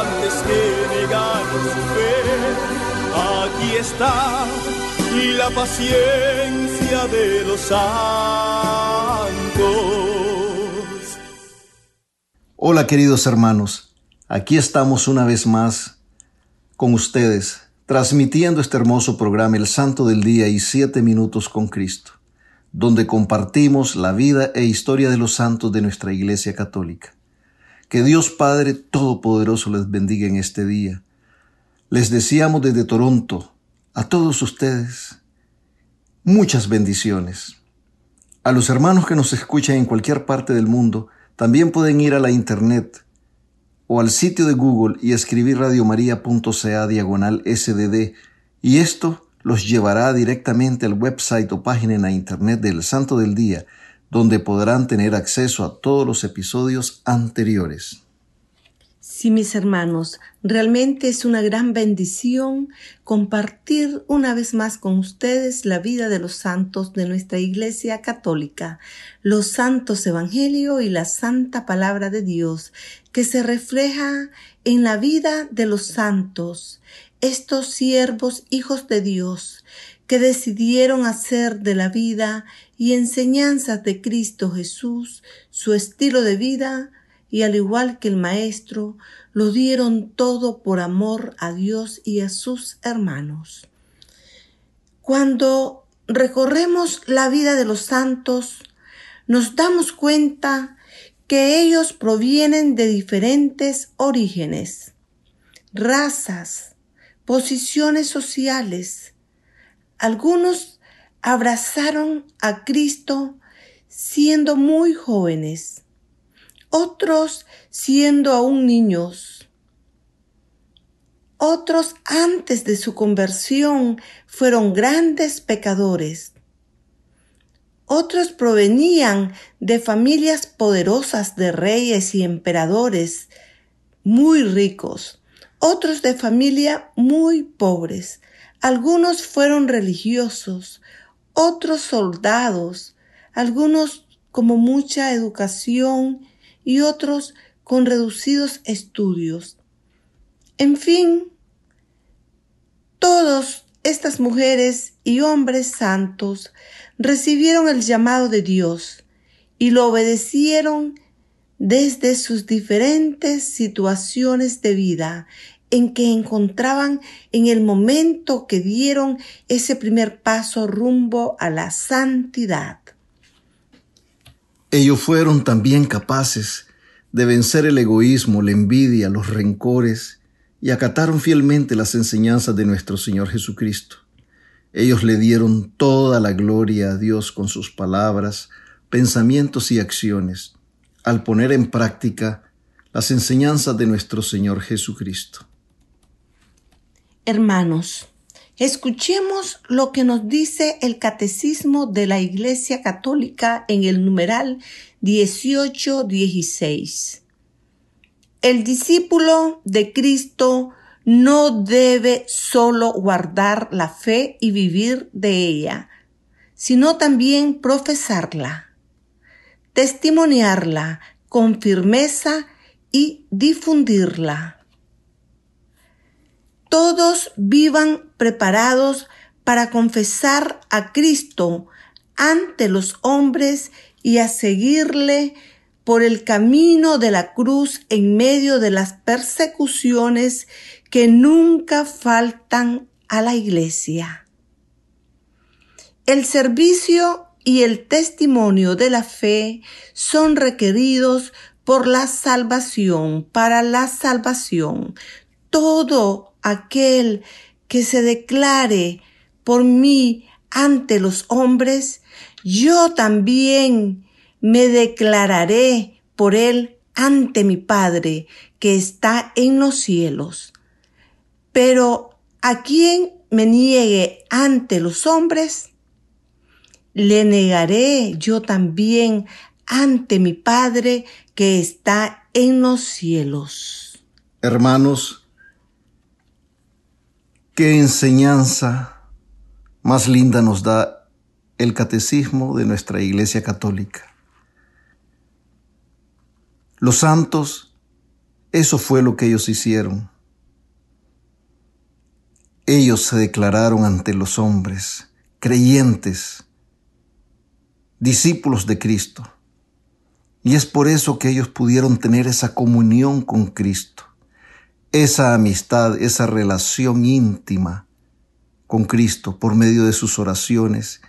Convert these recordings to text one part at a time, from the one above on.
antes que su fe. Aquí está la paciencia de los santos. Hola queridos hermanos, aquí estamos una vez más con ustedes, transmitiendo este hermoso programa El Santo del Día y Siete Minutos con Cristo, donde compartimos la vida e historia de los santos de nuestra Iglesia Católica. Que Dios Padre Todopoderoso les bendiga en este día. Les deseamos desde Toronto a todos ustedes muchas bendiciones. A los hermanos que nos escuchan en cualquier parte del mundo, también pueden ir a la internet o al sitio de Google y escribir radiomaria.ca diagonal sdd y esto los llevará directamente al website o página en la internet del Santo del Día, donde podrán tener acceso a todos los episodios anteriores. Sí, mis hermanos, realmente es una gran bendición compartir una vez más con ustedes la vida de los santos de nuestra Iglesia Católica, los santos Evangelio y la santa palabra de Dios, que se refleja en la vida de los santos, estos siervos hijos de Dios, que decidieron hacer de la vida y enseñanzas de Cristo Jesús su estilo de vida, y al igual que el Maestro, lo dieron todo por amor a Dios y a sus hermanos. Cuando recorremos la vida de los santos, nos damos cuenta que ellos provienen de diferentes orígenes, razas, posiciones sociales. Algunos abrazaron a Cristo siendo muy jóvenes otros siendo aún niños. Otros antes de su conversión fueron grandes pecadores. Otros provenían de familias poderosas de reyes y emperadores muy ricos, otros de familia muy pobres. Algunos fueron religiosos, otros soldados, algunos como mucha educación y otros con reducidos estudios. En fin, todas estas mujeres y hombres santos recibieron el llamado de Dios y lo obedecieron desde sus diferentes situaciones de vida en que encontraban en el momento que dieron ese primer paso rumbo a la santidad. Ellos fueron también capaces de vencer el egoísmo, la envidia, los rencores y acataron fielmente las enseñanzas de nuestro Señor Jesucristo. Ellos le dieron toda la gloria a Dios con sus palabras, pensamientos y acciones, al poner en práctica las enseñanzas de nuestro Señor Jesucristo. Hermanos, Escuchemos lo que nos dice el Catecismo de la Iglesia Católica en el numeral 1816. El discípulo de Cristo no debe solo guardar la fe y vivir de ella, sino también profesarla, testimoniarla con firmeza y difundirla todos vivan preparados para confesar a Cristo ante los hombres y a seguirle por el camino de la cruz en medio de las persecuciones que nunca faltan a la iglesia. El servicio y el testimonio de la fe son requeridos por la salvación, para la salvación. Todo aquel que se declare por mí ante los hombres, yo también me declararé por él ante mi Padre que está en los cielos. Pero a quien me niegue ante los hombres, le negaré yo también ante mi Padre que está en los cielos. Hermanos, qué enseñanza más linda nos da el catecismo de nuestra Iglesia Católica. Los santos, eso fue lo que ellos hicieron. Ellos se declararon ante los hombres, creyentes, discípulos de Cristo. Y es por eso que ellos pudieron tener esa comunión con Cristo, esa amistad, esa relación íntima con Cristo por medio de sus oraciones,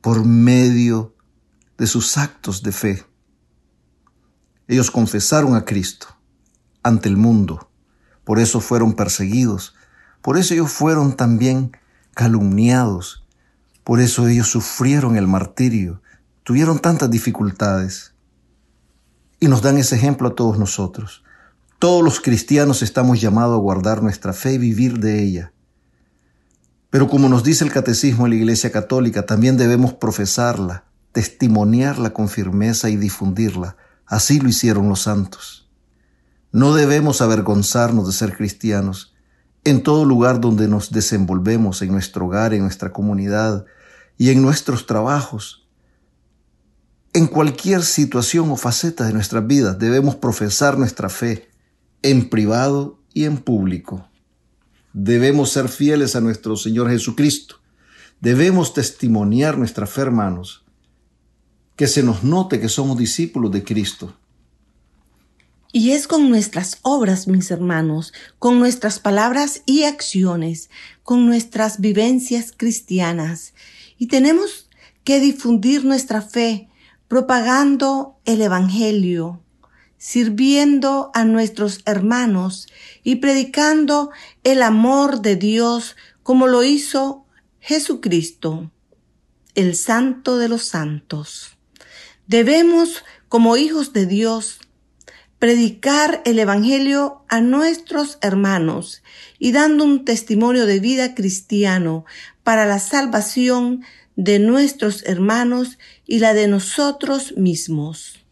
por medio de sus actos de fe. Ellos confesaron a Cristo ante el mundo, por eso fueron perseguidos, por eso ellos fueron también calumniados, por eso ellos sufrieron el martirio, tuvieron tantas dificultades. Y nos dan ese ejemplo a todos nosotros. Todos los cristianos estamos llamados a guardar nuestra fe y vivir de ella. Pero como nos dice el catecismo de la Iglesia Católica, también debemos profesarla, testimoniarla con firmeza y difundirla, Así lo hicieron los santos. No debemos avergonzarnos de ser cristianos. En todo lugar donde nos desenvolvemos, en nuestro hogar, en nuestra comunidad y en nuestros trabajos, en cualquier situación o faceta de nuestra vida, debemos profesar nuestra fe en privado y en público. Debemos ser fieles a nuestro Señor Jesucristo. Debemos testimoniar nuestra fe, hermanos, que se nos note que somos discípulos de Cristo. Y es con nuestras obras, mis hermanos, con nuestras palabras y acciones, con nuestras vivencias cristianas. Y tenemos que difundir nuestra fe, propagando el Evangelio, sirviendo a nuestros hermanos y predicando el amor de Dios como lo hizo Jesucristo, el Santo de los Santos. Debemos, como hijos de Dios, predicar el Evangelio a nuestros hermanos y dando un testimonio de vida cristiano para la salvación de nuestros hermanos y la de nosotros mismos.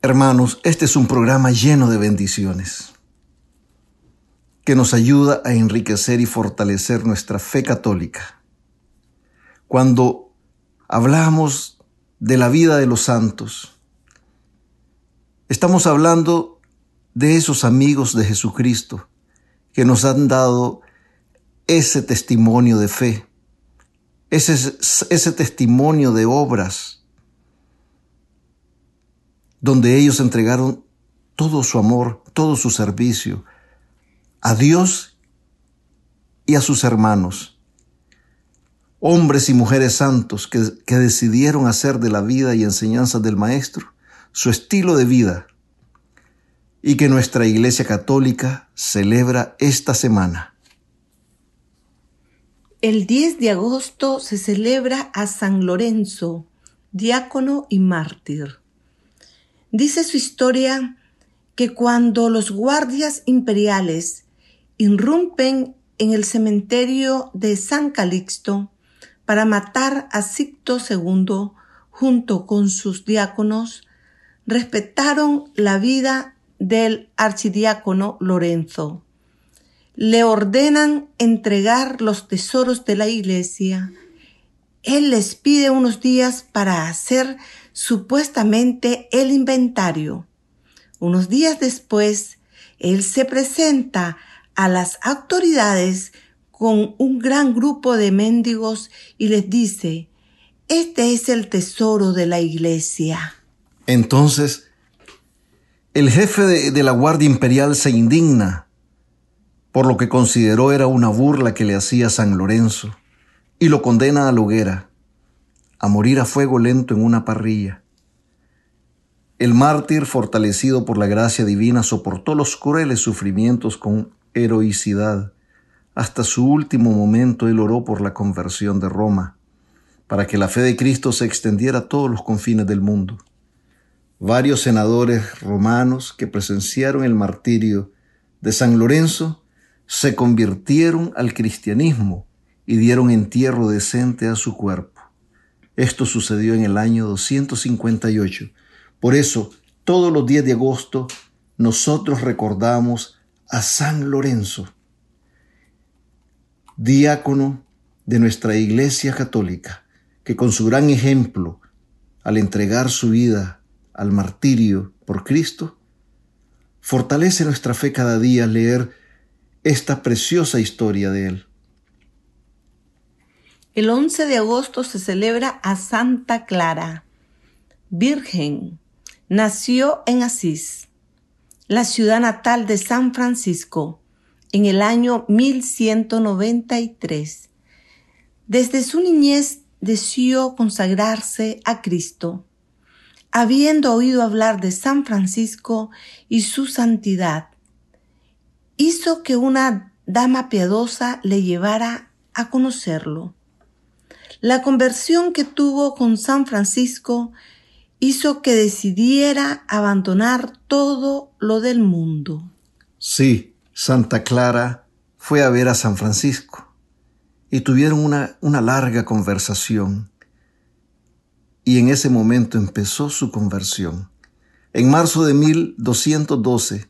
Hermanos, este es un programa lleno de bendiciones que nos ayuda a enriquecer y fortalecer nuestra fe católica. Cuando hablamos de la vida de los santos, estamos hablando de esos amigos de Jesucristo que nos han dado ese testimonio de fe, ese, testimonio de obras, donde ellos entregaron todo su amor, todo su servicio a Dios y a sus hermanos hombres y mujeres santos que, decidieron hacer de la vida y enseñanzas del Maestro su estilo de vida y que nuestra Iglesia Católica celebra esta semana. El 10 de agosto se celebra a San Lorenzo, diácono y mártir. Dice su historia que cuando los guardias imperiales irrumpen en el cementerio de San Calixto, para matar a Sicto II junto con sus diáconos, respetaron la vida del archidiácono Lorenzo. Le ordenan entregar los tesoros de la iglesia. Él les pide unos días para hacer supuestamente el inventario. Unos días después, él se presenta a las autoridades con un gran grupo de mendigos y les dice, Este es el tesoro de la iglesia. Entonces, el jefe de, de, la Guardia Imperial se indigna por lo que consideró era una burla que le hacía San Lorenzo y lo condena a la hoguera, a morir a fuego lento en una parrilla. El mártir, fortalecido por la gracia divina, soportó los crueles sufrimientos con heroicidad. Hasta su último momento él oró por la conversión de Roma, para que la fe de Cristo se extendiera a todos los confines del mundo. Varios senadores romanos que presenciaron el martirio de San Lorenzo se convirtieron al cristianismo y dieron entierro decente a su cuerpo. Esto sucedió en el año 258 por eso, todos los días de agosto, nosotros recordamos a San Lorenzo, diácono de nuestra Iglesia Católica, que con su gran ejemplo, al entregar su vida al martirio por Cristo, fortalece nuestra fe cada día al leer esta preciosa historia de él. El 11 de agosto se celebra a Santa Clara, Virgen, Nació en Asís, la ciudad natal de San Francisco, en el año 1193. Desde su niñez deseó consagrarse a Cristo. Habiendo oído hablar de San Francisco y su santidad, hizo que una dama piadosa le llevara a conocerlo. La conversión que tuvo con San Francisco hizo que decidiera abandonar todo lo del mundo. Sí, Santa Clara fue a ver a San Francisco y tuvieron una, una larga conversación. Y en ese momento empezó su conversión. En marzo de 1212,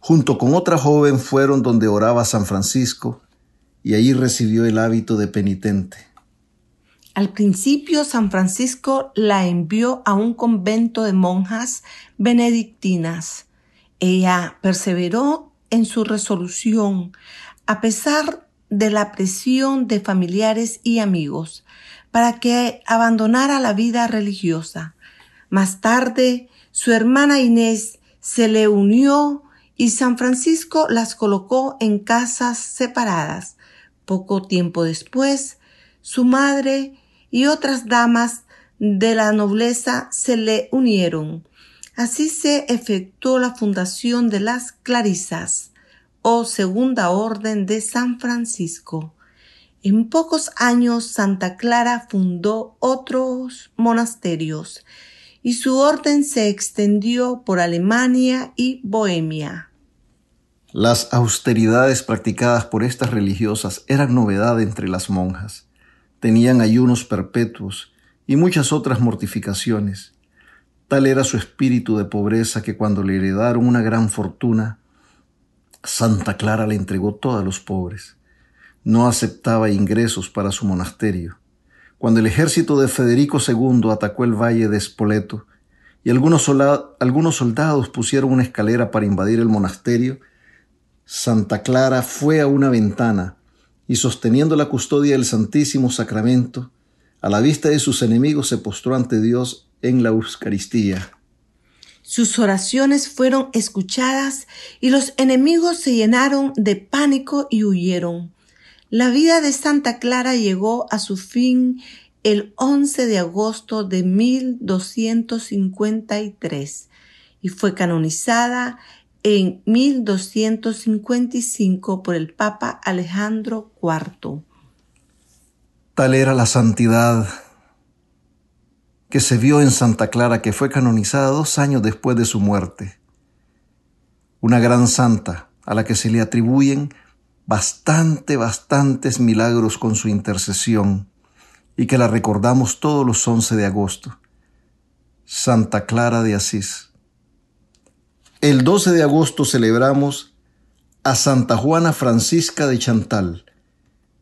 junto con otra joven fueron donde oraba San Francisco y allí recibió el hábito de penitente. Al principio San Francisco la envió a un convento de monjas benedictinas. Ella perseveró en su resolución a pesar de la presión de familiares y amigos para que abandonara la vida religiosa. Más tarde, su hermana Inés se le unió y San Francisco las colocó en casas separadas. Poco tiempo después, su madre y otras damas de la nobleza se le unieron. Así se efectuó la fundación de las Clarisas, o Segunda Orden de San Francisco. En pocos años Santa Clara fundó otros monasterios y su orden se extendió por Alemania y Bohemia. Las austeridades practicadas por estas religiosas eran novedad entre las monjas tenían ayunos perpetuos y muchas otras mortificaciones. Tal era su espíritu de pobreza que cuando le heredaron una gran fortuna, Santa Clara le entregó todo a los pobres. No aceptaba ingresos para su monasterio. Cuando el ejército de Federico II atacó el valle de Spoleto y algunos, algunos soldados pusieron una escalera para invadir el monasterio, Santa Clara fue a una ventana y sosteniendo la custodia del Santísimo Sacramento, a la vista de sus enemigos se postró ante Dios en la Eucaristía. Sus oraciones fueron escuchadas y los enemigos se llenaron de pánico y huyeron. La vida de Santa Clara llegó a su fin el 11 de agosto de 1253 y fue canonizada en 1255 por el Papa Alejandro IV. Tal era la santidad que se vio en Santa Clara, que fue canonizada dos años después de su muerte. Una gran santa a la que se le atribuyen bastante, bastantes milagros con su intercesión y que la recordamos todos los 11 de agosto. Santa Clara de Asís. El 12 de agosto celebramos a Santa Juana Francisca de Chantal.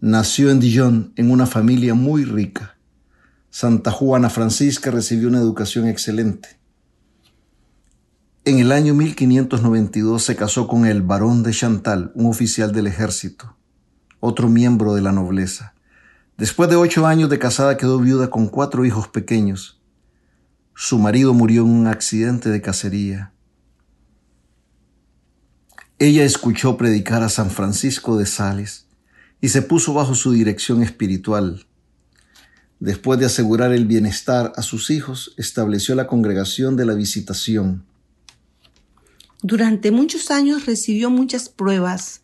Nació en Dijon en una familia muy rica. Santa Juana Francisca recibió una educación excelente. En el año 1592 se casó con el barón de Chantal, un oficial del ejército, otro miembro de la nobleza. Después de ocho años de casada quedó viuda con cuatro hijos pequeños. Su marido murió en un accidente de cacería. Ella escuchó predicar a San Francisco de Sales y se puso bajo su dirección espiritual. Después de asegurar el bienestar a sus hijos, estableció la congregación de la visitación. Durante muchos años recibió muchas pruebas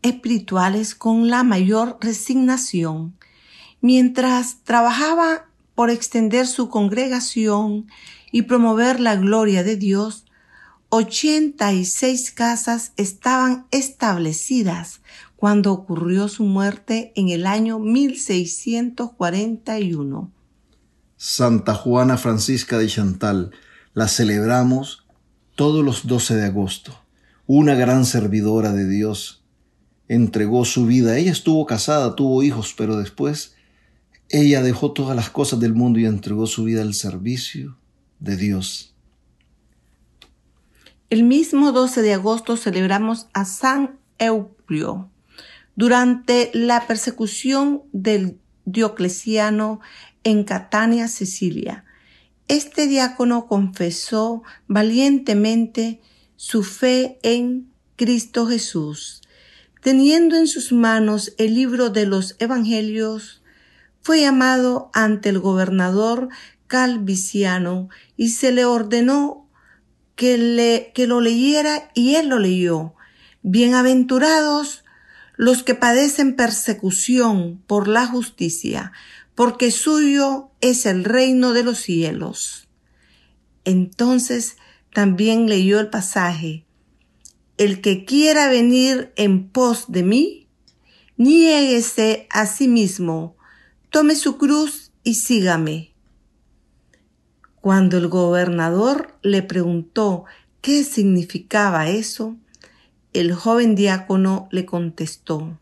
espirituales con la mayor resignación. Mientras trabajaba por extender su congregación y promover la gloria de Dios, 86 casas estaban establecidas cuando ocurrió su muerte en el año 1641. Santa Juana Francisca de Chantal la celebramos todos los 12 de agosto. Una gran servidora de Dios entregó su vida. Ella estuvo casada, tuvo hijos, pero después ella dejó todas las cosas del mundo y entregó su vida al servicio de Dios. El mismo 12 de agosto celebramos a San Euplio. Durante la persecución del Diocleciano en Catania, Sicilia, este diácono confesó valientemente su fe en Cristo Jesús. Teniendo en sus manos el libro de los Evangelios, fue llamado ante el gobernador Calviciano y se le ordenó que, le, que lo leyera y él lo leyó. Bienaventurados los que padecen persecución por la justicia, porque suyo es el reino de los cielos. Entonces también leyó el pasaje, el que quiera venir en pos de mí, niéguese a sí mismo, tome su cruz y sígame. Cuando el gobernador le preguntó qué significaba eso, el joven diácono le contestó,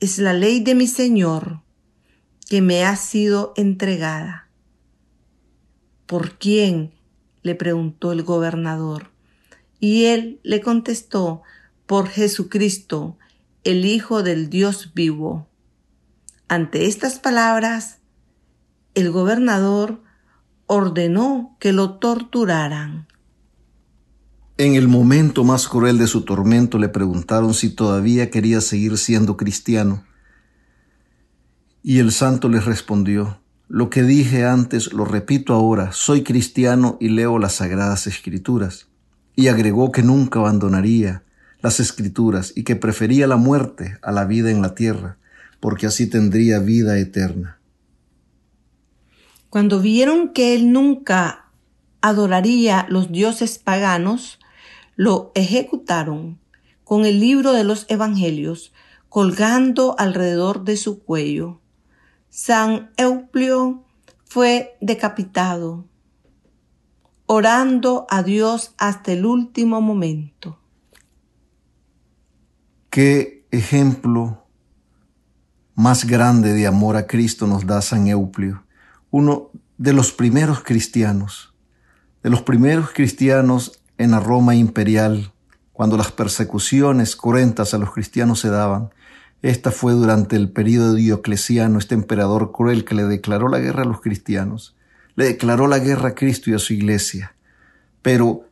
es la ley de mi Señor que me ha sido entregada. ¿Por quién? le preguntó el gobernador. Y él le contestó, por Jesucristo, el Hijo del Dios vivo. Ante estas palabras, el gobernador ordenó que lo torturaran. En el momento más cruel de su tormento le preguntaron si todavía quería seguir siendo cristiano. Y el santo les respondió, lo que dije antes lo repito ahora, soy cristiano y leo las sagradas escrituras. Y agregó que nunca abandonaría las escrituras y que prefería la muerte a la vida en la tierra, porque así tendría vida eterna. Cuando vieron que él nunca adoraría los dioses paganos, lo ejecutaron con el libro de los Evangelios colgando alrededor de su cuello. San Euplio fue decapitado, orando a Dios hasta el último momento. Qué ejemplo más grande de amor a Cristo nos da San Euplio uno de los primeros cristianos, de los primeros cristianos en la Roma imperial, cuando las persecuciones cruentas a los cristianos se daban. Esta fue durante el período dioclesiano, este emperador cruel que le declaró la guerra a los cristianos, le declaró la guerra a Cristo y a su iglesia. Pero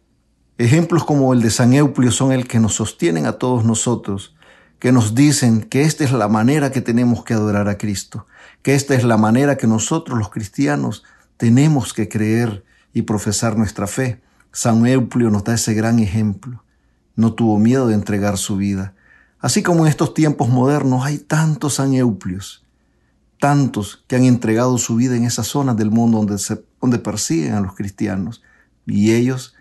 ejemplos como el de San Euplio son el que nos sostienen a todos nosotros, que nos dicen que esta es la manera que tenemos que adorar a Cristo, que esta es la manera que nosotros los cristianos tenemos que creer y profesar nuestra fe. San Euplio nos da ese gran ejemplo. No tuvo miedo de entregar su vida. Así como en estos tiempos modernos hay tantos San Euplios, tantos que han entregado su vida en esas zonas del mundo donde, donde persiguen a los cristianos, y ellos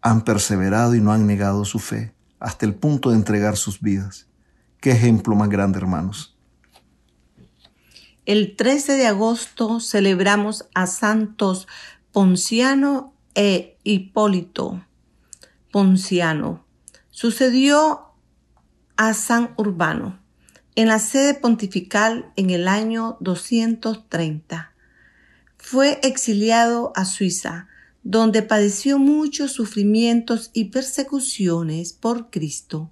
han perseverado y no han negado su fe hasta el punto de entregar sus vidas. Qué ejemplo más grande, hermanos. El 13 de agosto celebramos a santos Ponciano e Hipólito. Ponciano sucedió a San Urbano en la sede pontifical en el año 230. Fue exiliado a Suiza, donde padeció muchos sufrimientos y persecuciones por Cristo.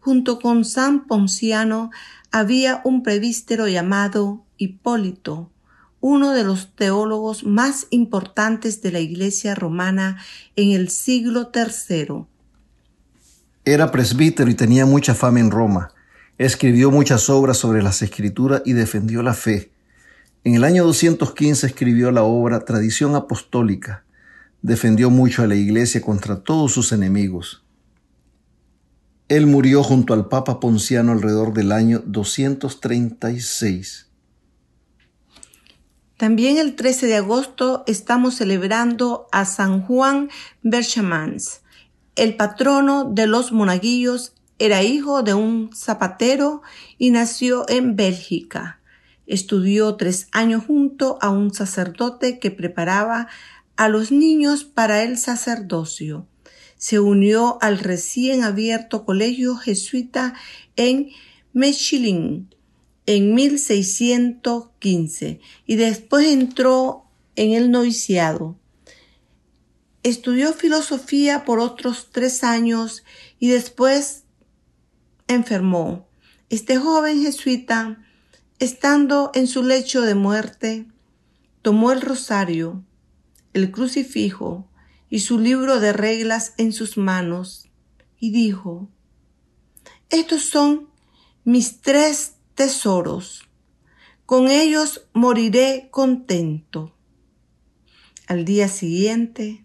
Junto con San Ponciano había un prevístero llamado Hipólito, uno de los teólogos más importantes de la Iglesia romana en el siglo III. Era presbítero y tenía mucha fama en Roma. Escribió muchas obras sobre las escrituras y defendió la fe. En el año 215 escribió la obra Tradición Apostólica. Defendió mucho a la Iglesia contra todos sus enemigos. Él murió junto al Papa Ponciano alrededor del año 236. También el 13 de agosto estamos celebrando a San Juan Berchamans, el patrono de los monaguillos. Era hijo de un zapatero y nació en Bélgica. Estudió tres años junto a un sacerdote que preparaba a los niños para el sacerdocio se unió al recién abierto colegio jesuita en Mechilín en 1615 y después entró en el noviciado. Estudió filosofía por otros tres años y después enfermó. Este joven jesuita, estando en su lecho de muerte, tomó el rosario, el crucifijo, y su libro de reglas en sus manos y dijo, estos son mis tres tesoros, con ellos moriré contento. Al día siguiente,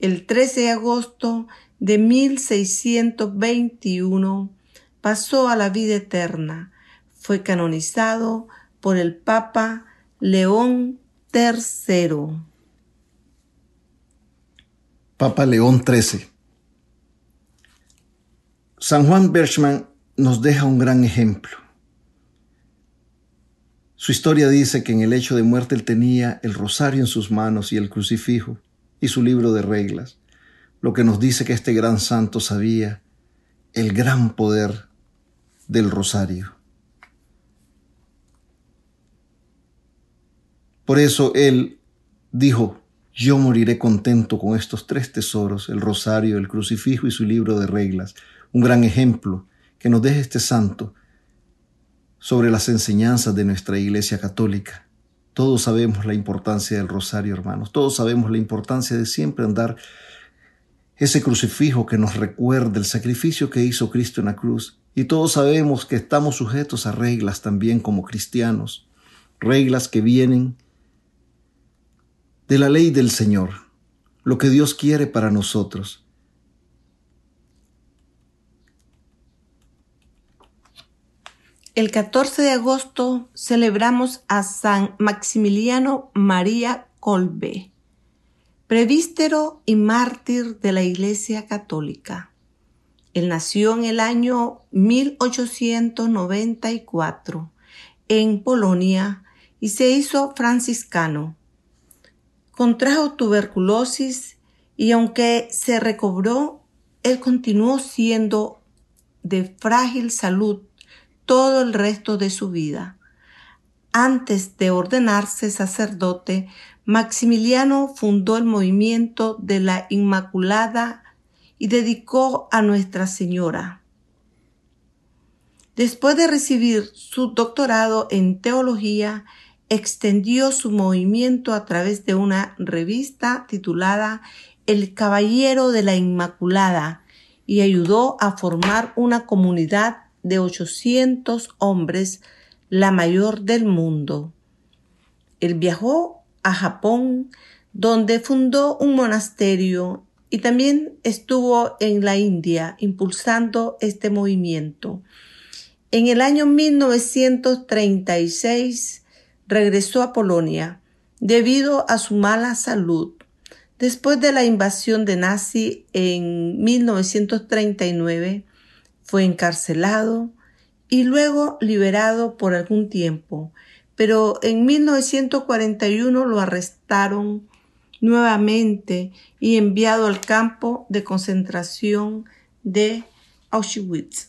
el 13 de agosto de 1621, pasó a la vida eterna. Fue canonizado por el Papa León III. Papa León XIII. San Juan Berchman nos deja un gran ejemplo. Su historia dice que en el hecho de muerte él tenía el rosario en sus manos y el crucifijo y su libro de reglas, lo que nos dice que este gran santo sabía el gran poder del rosario. Por eso él dijo, yo moriré contento con estos tres tesoros, el rosario, el crucifijo y su libro de reglas. Un gran ejemplo que nos deja este santo sobre las enseñanzas de nuestra Iglesia Católica. Todos sabemos la importancia del rosario, hermanos. Todos sabemos la importancia de siempre andar ese crucifijo que nos recuerda el sacrificio que hizo Cristo en la cruz. Y todos sabemos que estamos sujetos a reglas también como cristianos. Reglas que vienen de la ley del Señor, lo que Dios quiere para nosotros. El 14 de agosto celebramos a San Maximiliano María Colbe, prevístero y mártir de la Iglesia Católica. Él nació en el año 1894 en Polonia y se hizo franciscano contrajo tuberculosis y aunque se recobró, él continuó siendo de frágil salud todo el resto de su vida. Antes de ordenarse sacerdote, Maximiliano fundó el movimiento de la Inmaculada y dedicó a Nuestra Señora. Después de recibir su doctorado en teología, extendió su movimiento a través de una revista titulada El Caballero de la Inmaculada y ayudó a formar una comunidad de 800 hombres, la mayor del mundo. Él viajó a Japón, donde fundó un monasterio y también estuvo en la India impulsando este movimiento. En el año 1936 regresó a Polonia debido a su mala salud. Después de la invasión de Nazi en 1939, fue encarcelado y luego liberado por algún tiempo, pero en 1941 lo arrestaron nuevamente y enviado al campo de concentración de Auschwitz.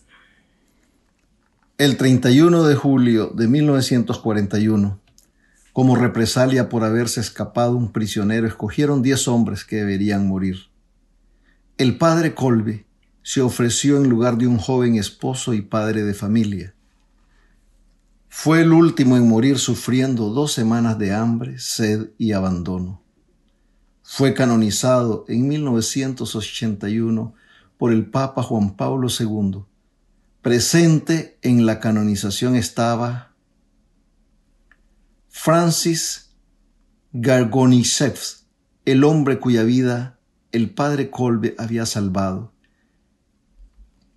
El 31 de julio de 1941, como represalia por haberse escapado un prisionero, escogieron diez hombres que deberían morir. El padre Colby se ofreció en lugar de un joven esposo y padre de familia. Fue el último en morir sufriendo dos semanas de hambre, sed y abandono. Fue canonizado en 1981 por el Papa Juan Pablo II. Presente en la canonización estaba Francis Gargonisev, el hombre cuya vida el padre Colbe había salvado.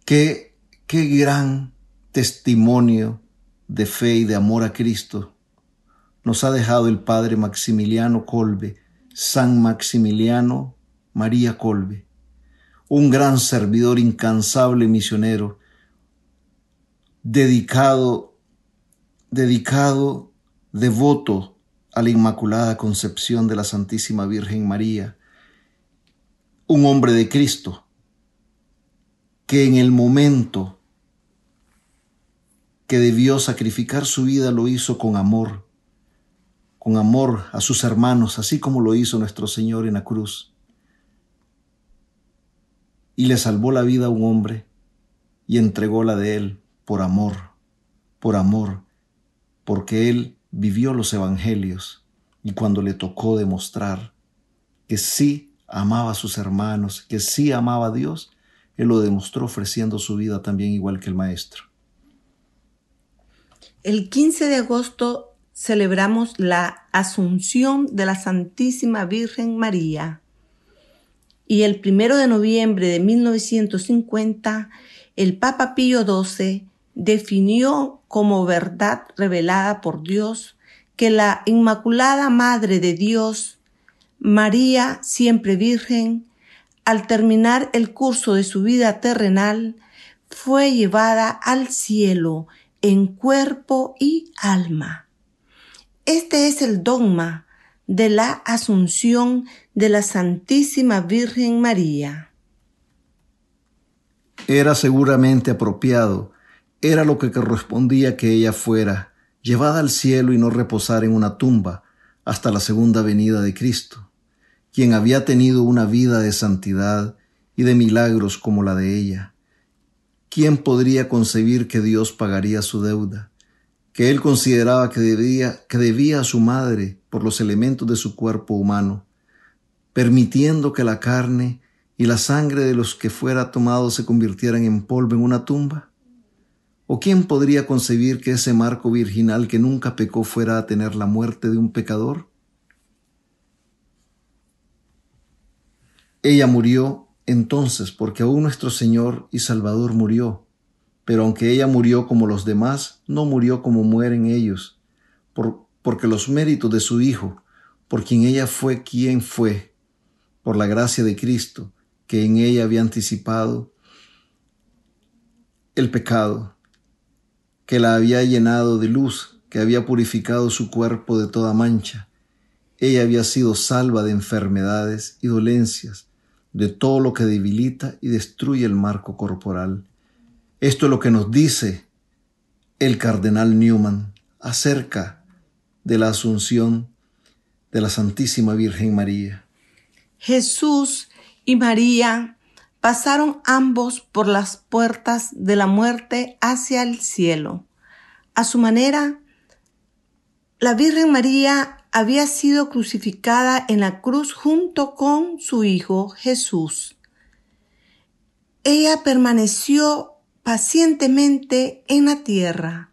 Qué, qué gran testimonio de fe y de amor a Cristo nos ha dejado el padre Maximiliano Colbe, San Maximiliano María Colbe, un gran servidor incansable misionero, dedicado, dedicado, devoto a la Inmaculada Concepción de la Santísima Virgen María, un hombre de Cristo, que en el momento que debió sacrificar su vida lo hizo con amor, con amor a sus hermanos, así como lo hizo nuestro Señor en la cruz. Y le salvó la vida a un hombre y entregó la de él por amor, por amor, porque él vivió los evangelios y cuando le tocó demostrar que sí amaba a sus hermanos, que sí amaba a Dios, él lo demostró ofreciendo su vida también igual que el Maestro. El 15 de agosto celebramos la Asunción de la Santísima Virgen María. Y el primero de noviembre de 1950, el Papa Pío XII definió como verdad revelada por Dios que la Inmaculada Madre de Dios, María siempre Virgen, al terminar el curso de su vida terrenal, fue llevada al cielo en cuerpo y alma. Este es el dogma de la Asunción de la Santísima Virgen María. Era seguramente apropiado, era lo que correspondía que ella fuera, llevada al cielo y no reposar en una tumba hasta la segunda venida de Cristo, quien había tenido una vida de santidad y de milagros como la de ella. ¿Quién podría concebir que Dios pagaría su deuda? que él consideraba que debía, que debía a su madre por los elementos de su cuerpo humano, permitiendo que la carne y la sangre de los que fuera tomado se convirtieran en polvo en una tumba? ¿O quién podría concebir que ese marco virginal que nunca pecó fuera a tener la muerte de un pecador? Ella murió entonces porque aún nuestro Señor y Salvador murió pero aunque ella murió como los demás, no murió como mueren ellos, por, porque los méritos de su Hijo, por quien ella fue quien fue, por la gracia de Cristo, que en ella había anticipado el pecado, que la había llenado de luz, que había purificado su cuerpo de toda mancha. Ella había sido salva de enfermedades y dolencias, de todo lo que debilita y destruye el marco corporal esto es lo que nos dice el cardenal Newman acerca de la asunción de la Santísima Virgen María. Jesús y María pasaron ambos por las puertas de la muerte hacia el cielo. A su manera, la Virgen María había sido crucificada en la cruz junto con su Hijo Jesús. Ella permaneció pacientemente en la tierra.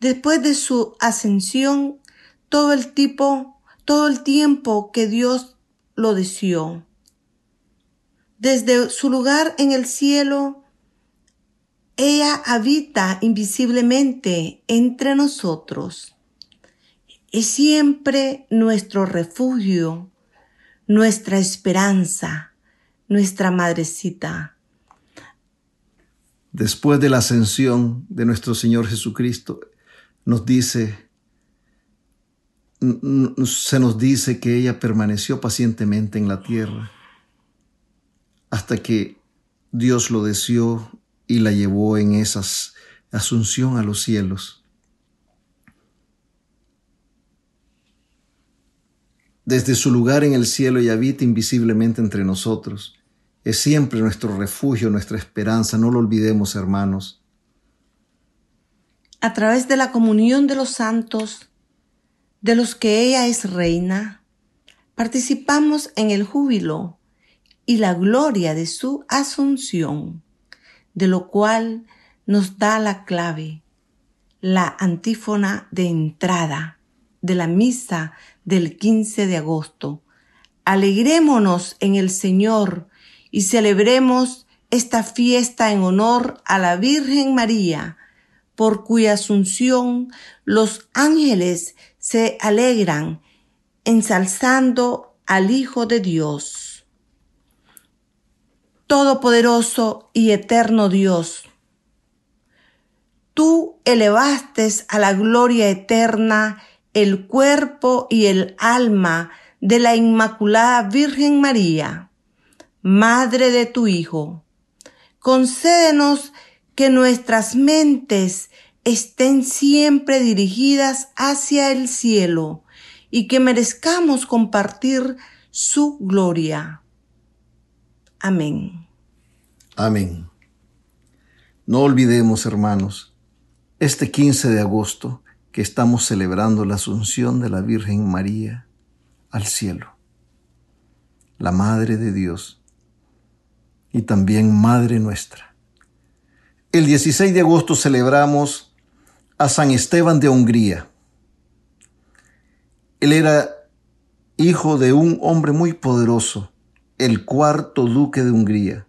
Después de su ascensión, todo el tipo, todo el tiempo que Dios lo deseó. Desde su lugar en el cielo, ella habita invisiblemente entre nosotros. Es siempre nuestro refugio, nuestra esperanza, nuestra madrecita después de la ascensión de nuestro Señor Jesucristo, nos dice, se nos dice que ella permaneció pacientemente en la tierra hasta que Dios lo deseó y la llevó en esa asunción a los cielos. Desde su lugar en el cielo y habita invisiblemente entre nosotros es siempre nuestro refugio, nuestra esperanza, no lo olvidemos hermanos. a través de la comunión de los santos, de los que ella es reina, participamos en el júbilo y la gloria de su asunción, de lo cual nos da la clave, la antífona de entrada de la misa del 15 de agosto. Alegrémonos en el Señor y celebremos esta fiesta en honor a la Virgen María, por cuya asunción los ángeles se alegran ensalzando al Hijo de Dios. Todopoderoso y eterno Dios, tú elevaste a la gloria eterna el cuerpo y el alma de la Inmaculada Virgen María, Madre de tu Hijo. Concédenos que nuestras mentes estén siempre dirigidas hacia el cielo y que merezcamos compartir su gloria. Amén. Amén. No olvidemos, hermanos, este 15 de agosto estamos celebrando la Asunción de la Virgen María al cielo, la Madre de Dios y también Madre nuestra. El 16 de agosto celebramos a San Esteban de Hungría. Él era hijo de un hombre muy poderoso, el cuarto duque de Hungría,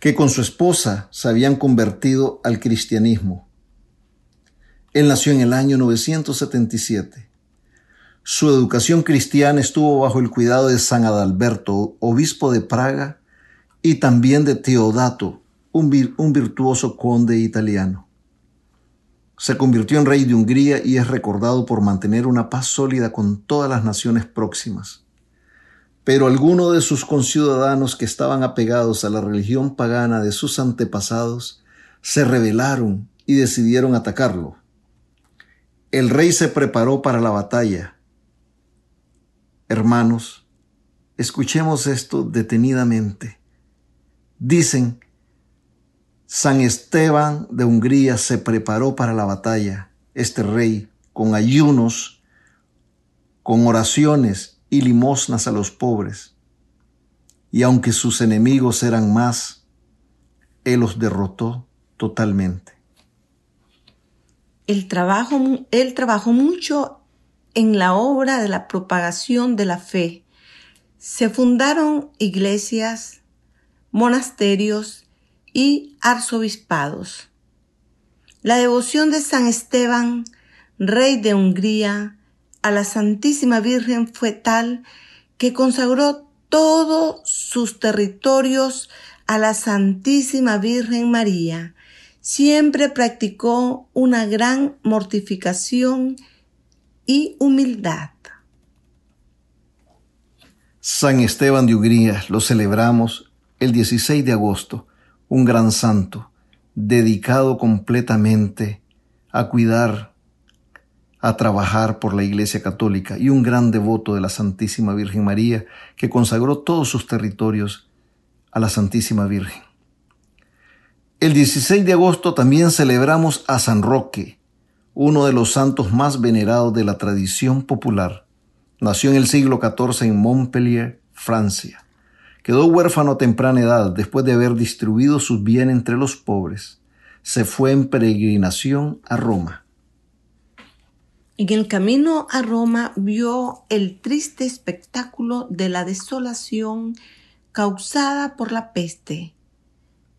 que con su esposa se habían convertido al cristianismo. Él nació en el año 977. Su educación cristiana estuvo bajo el cuidado de San Adalberto, obispo de Praga, y también de Teodato, un, virtuoso conde italiano. Se convirtió en rey de Hungría y es recordado por mantener una paz sólida con todas las naciones próximas. Pero algunos de sus conciudadanos que estaban apegados a la religión pagana de sus antepasados se rebelaron y decidieron atacarlo. El rey se preparó para la batalla. Hermanos, escuchemos esto detenidamente. Dicen San Esteban de Hungría se preparó para la batalla, este rey, con ayunos, con oraciones y limosnas a los pobres. Y aunque sus enemigos eran más, él los derrotó totalmente. El trabajo, él trabajó mucho en la obra de la propagación de la fe. Se fundaron iglesias, monasterios y arzobispados. La devoción de San Esteban, rey de Hungría, a la Santísima Virgen fue tal que consagró todos sus territorios a la Santísima Virgen María. Siempre practicó una gran mortificación y humildad. San Esteban de Hungría lo celebramos el 16 de agosto un gran santo, dedicado completamente a cuidar, a trabajar por la Iglesia Católica y un gran devoto de la Santísima Virgen María que consagró todos sus territorios a la Santísima Virgen. El 16 de agosto también celebramos a San Roque, uno de los santos más venerados de la tradición popular. Nació en el siglo XIV en Montpellier, Francia. Quedó huérfano a temprana edad después de haber distribuido sus bienes entre los pobres. Se fue en peregrinación a Roma. En el camino a Roma vio el triste espectáculo de la desolación causada por la peste.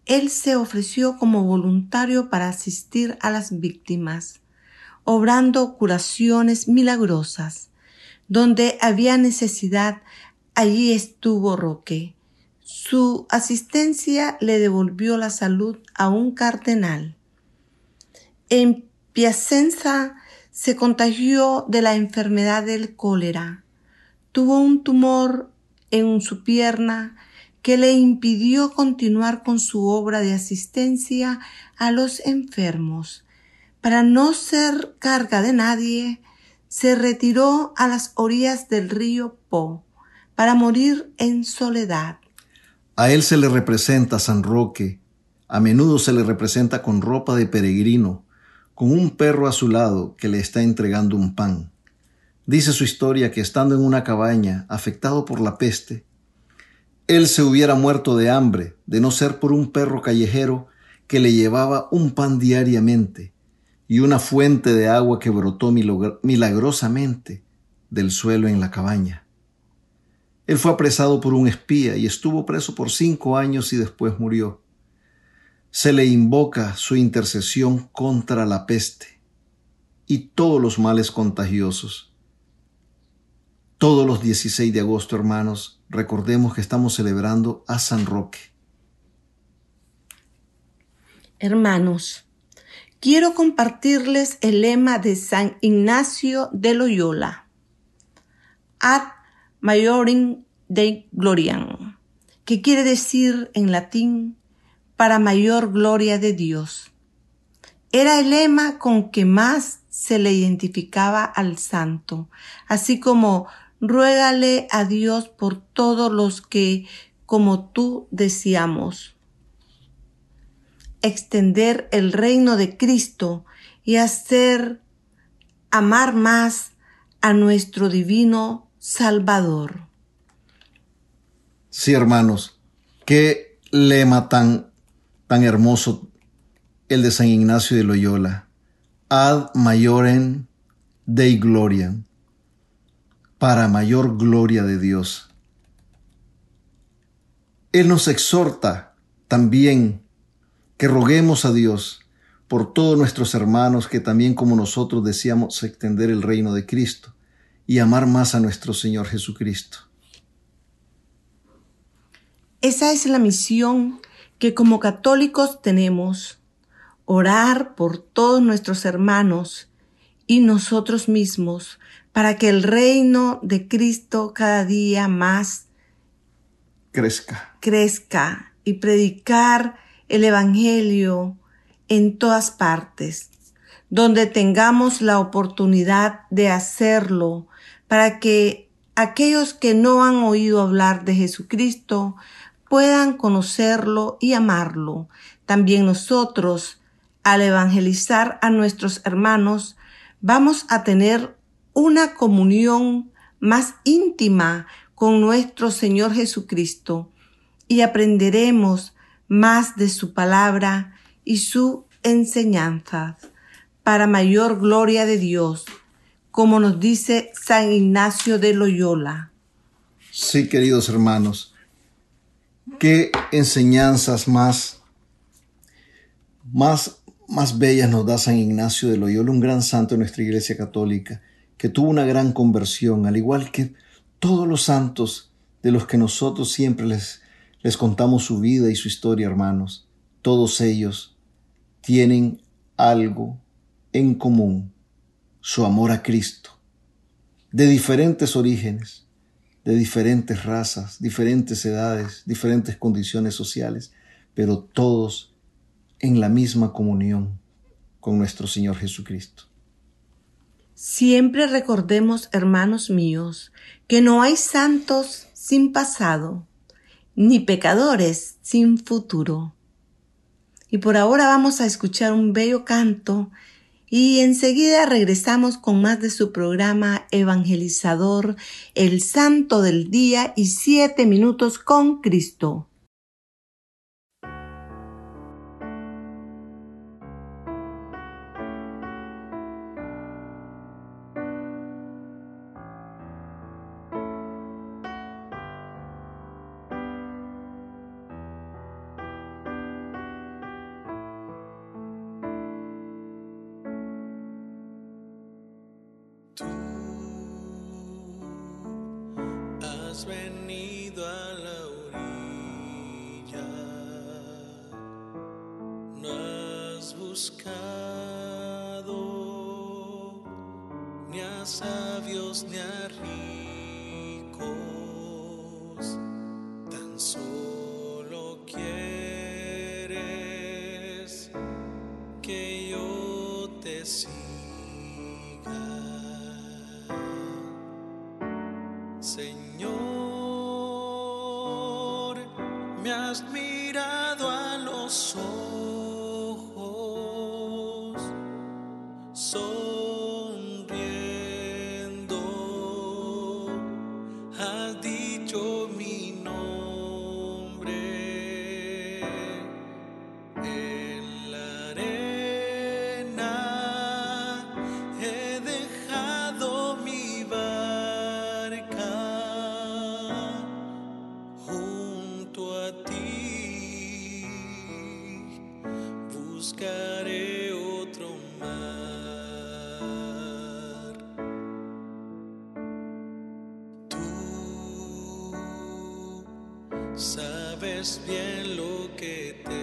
Él se ofreció como voluntario para asistir a las víctimas, obrando curaciones milagrosas. Donde había necesidad, allí estuvo Roque. Su asistencia le devolvió la salud a un cardenal. En Piacenza se contagió de la enfermedad del cólera. Tuvo un tumor en su pierna que le impidió continuar con su obra de asistencia a los enfermos. Para no ser carga de nadie, se retiró a las orillas del río Po para morir en soledad. A él se le representa San Roque, a menudo se le representa con ropa de peregrino, con un perro a su lado que le está entregando un pan. Dice su historia que estando en una cabaña, afectado por la peste, él se hubiera muerto de hambre de no ser por un perro callejero que le llevaba un pan diariamente y una fuente de agua que brotó milagrosamente del suelo en la cabaña. Él fue apresado por un espía y estuvo preso por cinco años y después murió. Se le invoca su intercesión contra la peste y todos los males contagiosos todos los 16 de agosto, hermanos, recordemos que estamos celebrando a San Roque. Hermanos, quiero compartirles el lema de San Ignacio de Loyola. Ad maiorim Dei gloriam, que quiere decir en latín para mayor gloria de Dios. Era el lema con que más se le identificaba al santo, así como ruégale a Dios por todos los que, como tú decíamos, extender el reino de Cristo y hacer amar más a nuestro divino Salvador. Sí, hermanos, qué lema tan, tan hermoso el de San Ignacio de Loyola. Ad maiorem Dei gloriam para mayor gloria de Dios. Él nos exhorta también que roguemos a Dios por todos nuestros hermanos que también como nosotros deseamos extender el reino de Cristo y amar más a nuestro Señor Jesucristo. Esa es la misión que como católicos tenemos, orar por todos nuestros hermanos y nosotros mismos para que el reino de Cristo cada día más crezca. Crezca y predicar el Evangelio en todas partes, donde tengamos la oportunidad de hacerlo, para que aquellos que no han oído hablar de Jesucristo puedan conocerlo y amarlo. También nosotros, al evangelizar a nuestros hermanos, vamos a tener una comunión más íntima con nuestro Señor Jesucristo y aprenderemos más de su palabra y su enseñanza para mayor gloria de Dios, como nos dice San Ignacio de Loyola. Sí, queridos hermanos, qué enseñanzas más, más, más bellas nos da San Ignacio de Loyola, un gran santo de nuestra Iglesia Católica que tuvo una gran conversión, al igual que todos los santos de los que nosotros siempre les, les contamos su vida y su historia, hermanos. Todos ellos tienen algo en común, su amor a Cristo, de diferentes orígenes, de diferentes razas, diferentes edades, diferentes condiciones sociales, pero todos en la misma comunión con nuestro Señor Jesucristo. Siempre recordemos, hermanos míos, que no hay santos sin pasado, ni pecadores sin futuro. Y por ahora vamos a escuchar un bello canto y enseguida regresamos con más de su programa evangelizador, El Santo del Día y Siete Minutos con Cristo. Tú sabes bien lo que tengo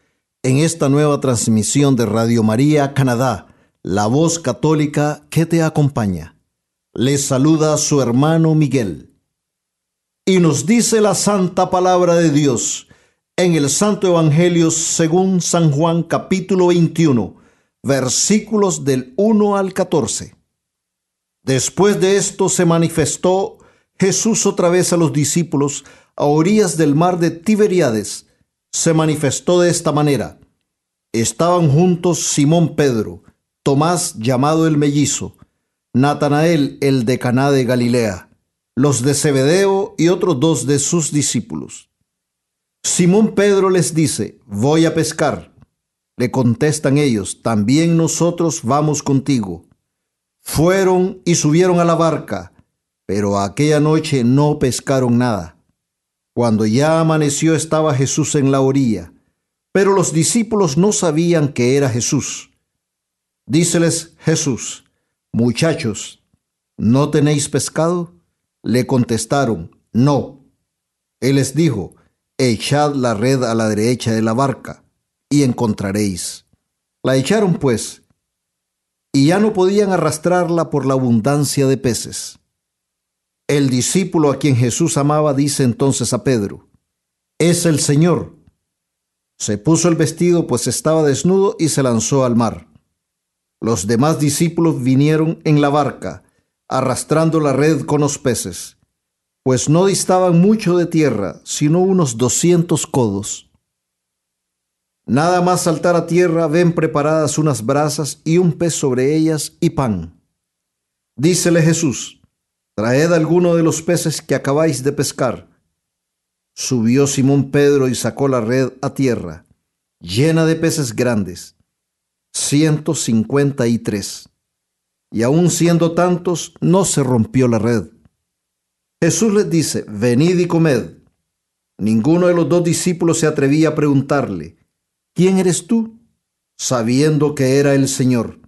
en esta nueva transmisión de Radio María Canadá, la voz católica que te acompaña. Les saluda su hermano Miguel. Y nos dice la santa palabra de Dios en el Santo Evangelio según San Juan capítulo 21, versículos del 1 al 14. Después de esto se manifestó Jesús otra vez a los discípulos a orillas del mar de Tiberíades. Se manifestó de esta manera. Estaban juntos Simón Pedro, Tomás llamado el mellizo, Natanael el de Caná de Galilea, los de Zebedeo y otros dos de sus discípulos. Simón Pedro les dice, voy a pescar. Le contestan ellos, también nosotros vamos contigo. Fueron y subieron a la barca, pero aquella noche no pescaron nada. Cuando ya amaneció estaba Jesús en la orilla, pero los discípulos no sabían que era Jesús. Díceles Jesús, muchachos, ¿no tenéis pescado? Le contestaron, no. Él les dijo, echad la red a la derecha de la barca y encontraréis. La echaron pues, y ya no podían arrastrarla por la abundancia de peces. El discípulo a quien Jesús amaba dice entonces a Pedro, es el Señor. Se puso el vestido pues estaba desnudo y se lanzó al mar. Los demás discípulos vinieron en la barca, arrastrando la red con los peces, pues no distaban mucho de tierra, sino unos doscientos codos. Nada más saltar a tierra ven preparadas unas brasas y un pez sobre ellas y pan. Dícele Jesús, traed alguno de los peces que acabáis de pescar. Subió Simón Pedro y sacó la red a tierra, llena de peces grandes, ciento cincuenta y tres. Y aun siendo tantos, no se rompió la red. Jesús les dice, venid y comed. Ninguno de los dos discípulos se atrevía a preguntarle, ¿quién eres tú? sabiendo que era el Señor.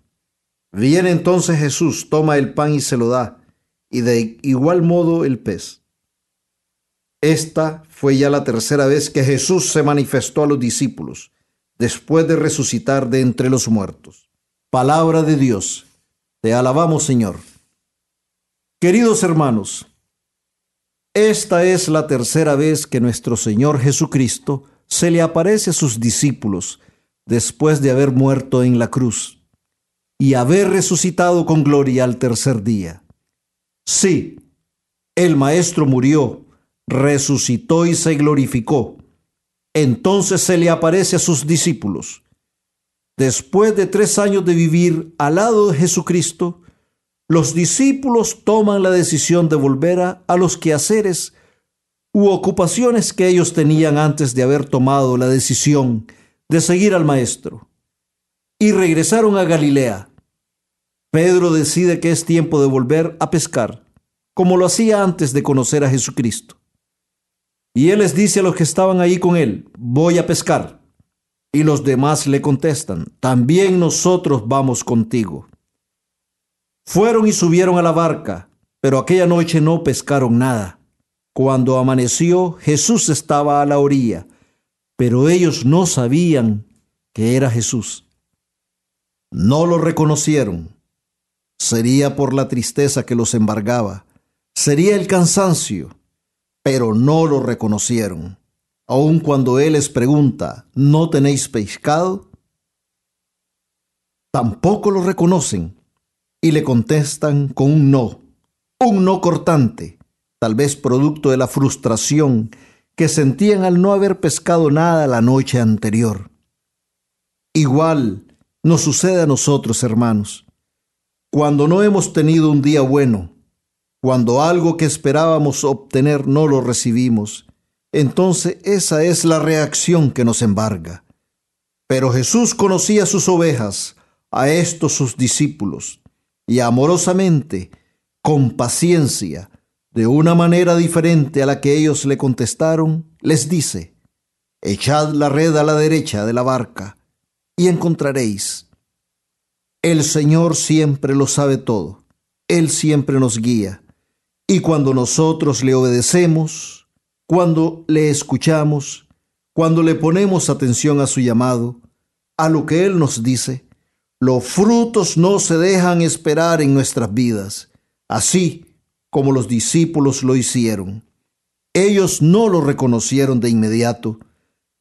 Viene entonces Jesús, toma el pan y se lo da, y de igual modo el pez. Esta fue ya la tercera vez que Jesús se manifestó a los discípulos, después de resucitar de entre los muertos. Palabra de Dios. Te alabamos, Señor. Queridos hermanos, Esta es la tercera vez que nuestro Señor Jesucristo se le aparece a sus discípulos después de haber muerto en la cruz y haber resucitado con gloria al tercer día. Sí, el Maestro murió, resucitó y se glorificó. Entonces se le aparece a sus discípulos. Después de tres años de vivir al lado de Jesucristo, los discípulos toman la decisión de volver a, a los quehaceres u ocupaciones que ellos tenían antes de haber tomado la decisión de seguir al Maestro. Y regresaron a Galilea. Pedro decide que es tiempo de volver a pescar, como lo hacía antes de conocer a Jesucristo. Y él les dice a los que estaban ahí con él, voy a pescar. Y los demás le contestan, también nosotros vamos contigo. Fueron y subieron a la barca, pero aquella noche no pescaron nada. Cuando amaneció, Jesús estaba a la orilla, pero ellos no sabían que era Jesús. No lo reconocieron. Sería por la tristeza que los embargaba, sería el cansancio, pero no lo reconocieron. Aun cuando Él les pregunta, ¿no tenéis pescado? Tampoco lo reconocen y le contestan con un no, un no cortante, tal vez producto de la frustración que sentían al no haber pescado nada la noche anterior. Igual nos sucede a nosotros, hermanos, cuando no hemos tenido un día bueno, cuando algo que esperábamos obtener no lo recibimos, entonces esa es la reacción que nos embarga. Pero Jesús conocía sus ovejas, a estos sus discípulos, y amorosamente, con paciencia, de una manera diferente a la que ellos le contestaron, les dice, Echad la red a la derecha de la barca y encontraréis. El Señor siempre lo sabe todo, Él siempre nos guía, y cuando nosotros le obedecemos, cuando le escuchamos, cuando le ponemos atención a su llamado, a lo que Él nos dice, los frutos no se dejan esperar en nuestras vidas, así como los discípulos lo hicieron. Ellos no lo reconocieron de inmediato,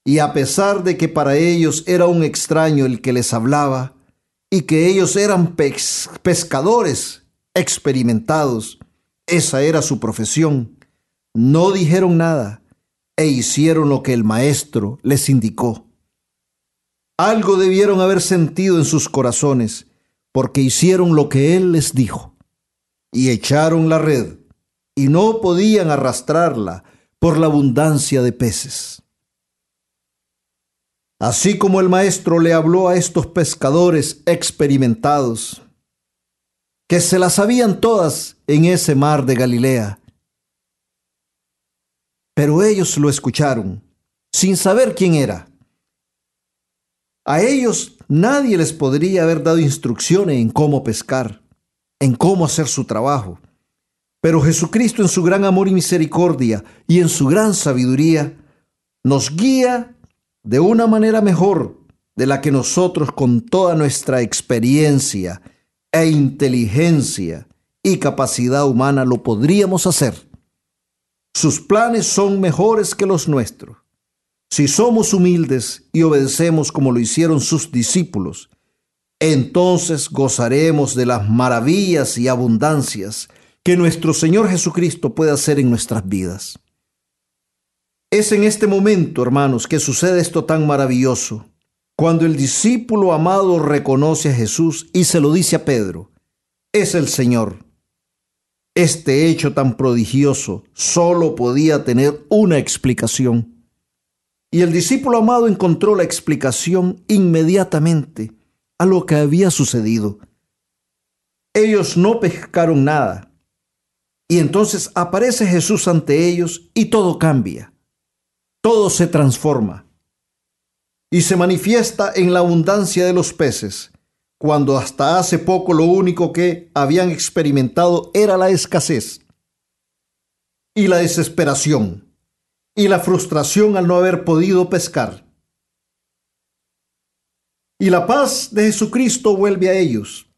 y a pesar de que para ellos era un extraño el que les hablaba, y que ellos eran pescadores experimentados, esa era su profesión, no dijeron nada e hicieron lo que el maestro les indicó. Algo debieron haber sentido en sus corazones, porque hicieron lo que Él les dijo, y echaron la red, y no podían arrastrarla por la abundancia de peces. Así como el maestro le habló a estos pescadores experimentados, que se las sabían todas en ese mar de Galilea, pero ellos lo escucharon sin saber quién era a ellos nadie les podría haber dado instrucciones en cómo pescar, en cómo hacer su trabajo. Pero Jesucristo en su gran amor y misericordia y en su gran sabiduría nos guía de una manera mejor de la que nosotros con toda nuestra experiencia e inteligencia y capacidad humana lo podríamos hacer. Sus planes son mejores que los nuestros. Si somos humildes y obedecemos como lo hicieron sus discípulos, entonces gozaremos de las maravillas y abundancias que nuestro Señor Jesucristo puede hacer en nuestras vidas. Es en este momento, hermanos, que sucede esto tan maravilloso, cuando el discípulo amado reconoce a Jesús y se lo dice a Pedro, es el Señor. Este hecho tan prodigioso solo podía tener una explicación y el discípulo amado encontró la explicación inmediatamente a lo que había sucedido. Ellos no pescaron nada. Y entonces aparece Jesús ante ellos y todo cambia. Todo se transforma. Y se manifiesta en la abundancia de los peces, cuando hasta hace poco lo único que habían experimentado era la escasez y la desesperación y la frustración al no haber podido pescar. Y la paz de Jesucristo vuelve a ellos,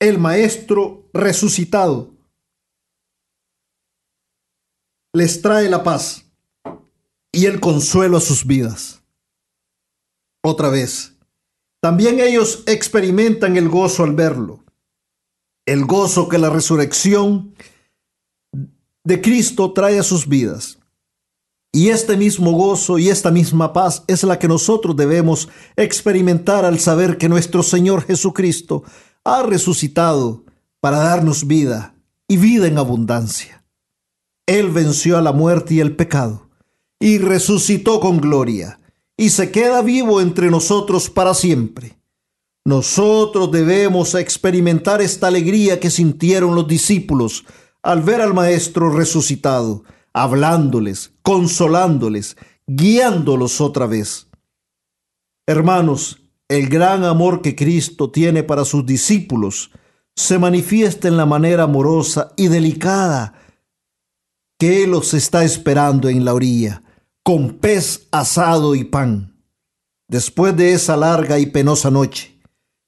el Maestro resucitado. les trae la paz y el consuelo a sus vidas. Otra vez, también ellos experimentan el gozo al verlo, el gozo que la resurrección de Cristo trae a sus vidas. Y este mismo gozo y esta misma paz es la que nosotros debemos experimentar al saber que nuestro Señor Jesucristo ha resucitado para darnos vida y vida en abundancia. Él venció a la muerte y el pecado y resucitó con gloria y se queda vivo entre nosotros para siempre. Nosotros debemos experimentar esta alegría que sintieron los discípulos al ver al Maestro resucitado, hablándoles, consolándoles, guiándolos otra vez. Hermanos, el gran amor que Cristo tiene para sus discípulos se manifiesta en la manera amorosa y delicada que Él los está esperando en la orilla con pez asado y pan. Después de esa larga y penosa noche,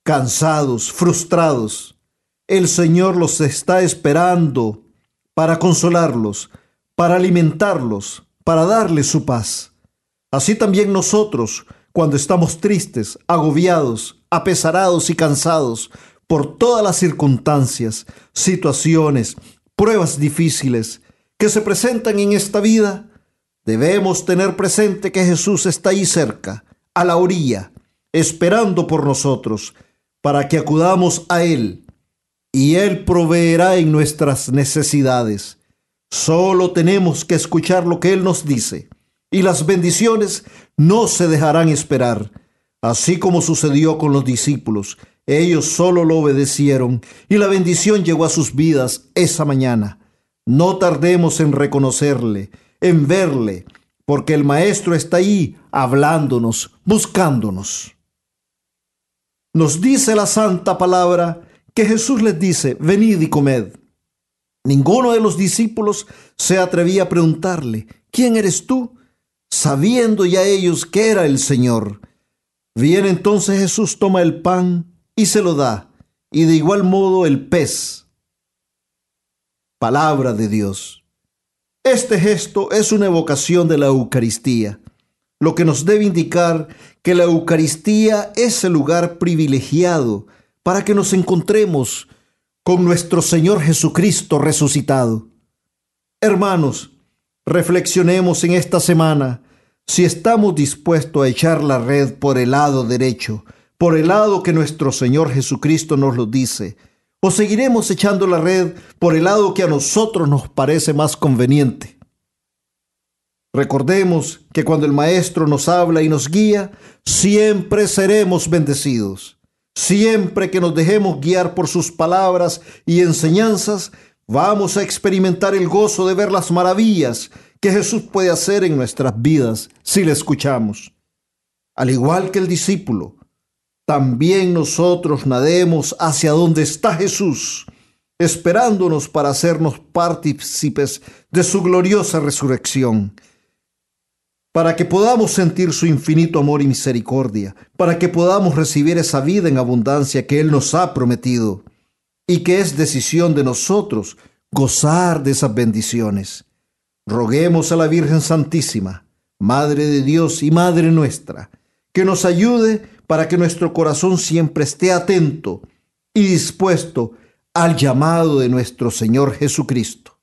cansados, frustrados, el Señor los está esperando para consolarlos, para alimentarlos, para darles su paz. Así también nosotros, cuando estamos tristes, agobiados, apesarados y cansados por todas las circunstancias, situaciones, pruebas difíciles que se presentan en esta vida, Debemos tener presente que Jesús está ahí cerca, a la orilla, esperando por nosotros, para que acudamos a Él, y Él proveerá en nuestras necesidades. Solo tenemos que escuchar lo que Él nos dice, y las bendiciones no se dejarán esperar, así como sucedió con los discípulos. Ellos solo lo obedecieron, y la bendición llegó a sus vidas esa mañana. No tardemos en reconocerle en verle, porque el Maestro está ahí hablándonos, buscándonos. Nos dice la santa palabra que Jesús les dice, venid y comed. Ninguno de los discípulos se atrevía a preguntarle, ¿quién eres tú? Sabiendo ya ellos que era el Señor. Viene entonces Jesús, toma el pan y se lo da, y de igual modo el pez. Palabra de Dios. Este gesto es una evocación de la Eucaristía, lo que nos debe indicar que la Eucaristía es el lugar privilegiado para que nos encontremos con nuestro Señor Jesucristo resucitado. Hermanos, reflexionemos en esta semana si estamos dispuestos a echar la red por el lado derecho, por el lado que nuestro Señor Jesucristo nos lo dice, ¿O seguiremos echando la red por el lado que a nosotros nos parece más conveniente? Recordemos que cuando el Maestro nos habla y nos guía, siempre seremos bendecidos. Siempre que nos dejemos guiar por sus palabras y enseñanzas, vamos a experimentar el gozo de ver las maravillas que Jesús puede hacer en nuestras vidas si le escuchamos. Al igual que el discípulo, también nosotros nademos hacia donde está Jesús, esperándonos para hacernos partícipes de su gloriosa resurrección, para que podamos sentir su infinito amor y misericordia, para que podamos recibir esa vida en abundancia que Él nos ha prometido y que es decisión de nosotros gozar de esas bendiciones. Roguemos a la Virgen Santísima, Madre de Dios y Madre nuestra, que nos ayude para que nuestro corazón siempre esté atento y dispuesto al llamado de nuestro Señor Jesucristo.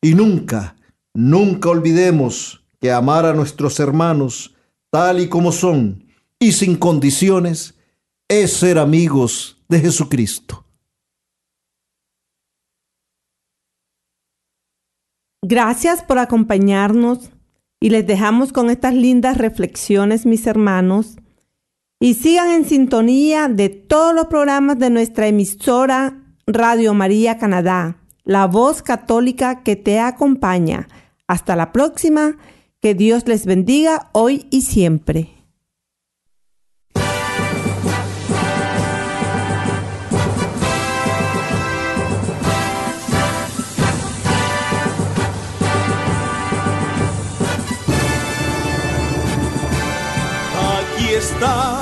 Y nunca, nunca olvidemos que amar a nuestros hermanos tal y como son y sin condiciones es ser amigos de Jesucristo. Gracias por acompañarnos y les dejamos con estas lindas reflexiones, mis hermanos, y sigan en sintonía de todos los programas de nuestra emisora Radio María Canadá, la voz católica que te acompaña. Hasta la próxima, que Dios les bendiga hoy y siempre. Aquí está